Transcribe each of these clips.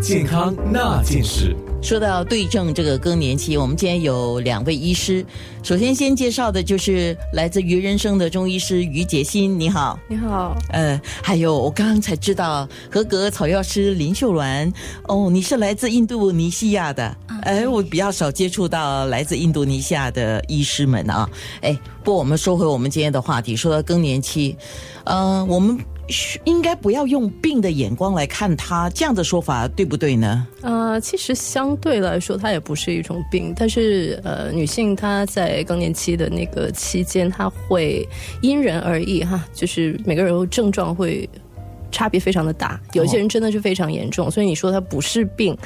健康那件事。说到对症这个更年期，我们今天有两位医师。首先，先介绍的就是来自于人生的中医师于杰新，你好。你好，呃，还有我刚刚才知道合格草药师林秀鸾，哦，你是来自印度尼西亚的。哎，我比较少接触到来自印度尼西亚的医师们啊。哎，不过我们说回我们今天的话题，说到更年期，呃，我们应该不要用病的眼光来看它，这样的说法对不对呢？呃，其实相对来说，它也不是一种病，但是呃，女性她在更年期的那个期间，她会因人而异哈，就是每个人症状会差别非常的大，有些人真的是非常严重，所以你说它不是病。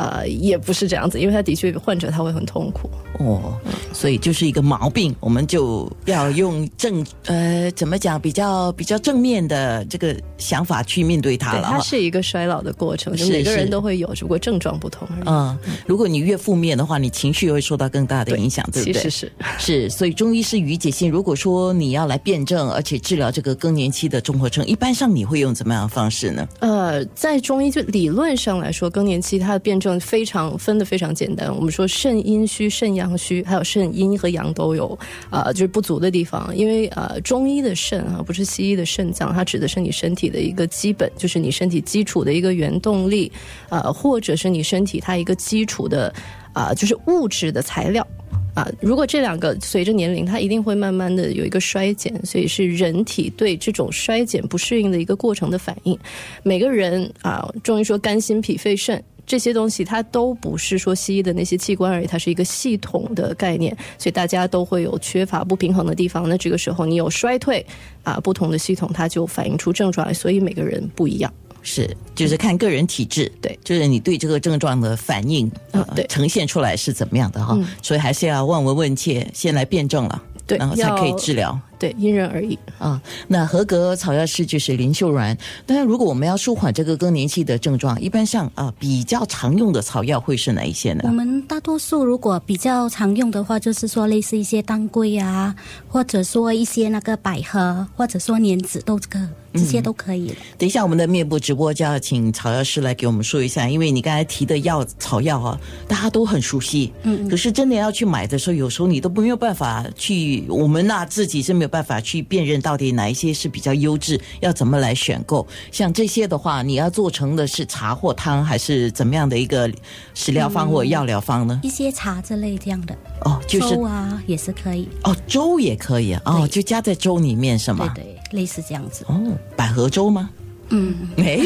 呃，也不是这样子，因为他的确患者他会很痛苦哦，所以就是一个毛病，我们就要用正呃怎么讲比较比较正面的这个想法去面对它了。它是一个衰老的过程，每个人都会有，只不过症状不同而已。嗯，如果你越负面的话，你情绪会受到更大的影响，对不对？是是是，所以中医是于解性。如果说你要来辩证，而且治疗这个更年期的综合症，一般上你会用怎么样的方式呢？呃，在中医就理论上来说，更年期它的辩证。非常分的非常简单，我们说肾阴虚、肾阳虚，还有肾阴和阳都有，呃，就是不足的地方。因为呃，中医的肾啊，不是西医的肾脏，它指的是你身体的一个基本，就是你身体基础的一个原动力，呃，或者是你身体它一个基础的啊，就是物质的材料啊。如果这两个随着年龄，它一定会慢慢的有一个衰减，所以是人体对这种衰减不适应的一个过程的反应。每个人啊，中医说肝、心、脾、肺、肾。这些东西它都不是说西医的那些器官而已，它是一个系统的概念，所以大家都会有缺乏不平衡的地方。那这个时候你有衰退啊，不同的系统它就反映出症状来，所以每个人不一样，是就是看个人体质，对，就是你对这个症状的反应，嗯，对，呈现出来是怎么样的哈，所以还是要望闻问切，先来辩证了，对，然后才可以治疗。对，因人而异啊。那合格草药师就是林秀软。当然，如果我们要舒缓这个更年期的症状，一般上啊比较常用的草药会是哪一些呢？我们大多数如果比较常用的话，就是说类似一些当归啊，或者说一些那个百合，或者说莲子都这个。这些都可以。等一下，我们的面部直播就要请草药师来给我们说一下，因为你刚才提的药草药啊，大家都很熟悉。嗯。可是真的要去买的时候，有时候你都没有办法去，我们那自己是没有办法去辨认到底哪一些是比较优质，要怎么来选购。像这些的话，你要做成的是茶或汤，还是怎么样的一个食疗方或药疗方呢？一些茶之类这样的。哦，就是粥啊，也是可以。哦，粥也可以啊。哦，就加在粥里面是吗？对对。类似这样子哦，百合粥吗？嗯，哎，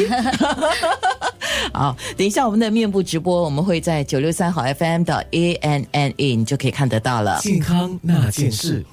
好，等一下我们的面部直播，我们会在九六三号 FM 的 A N N A，你就可以看得到了。健康那件事。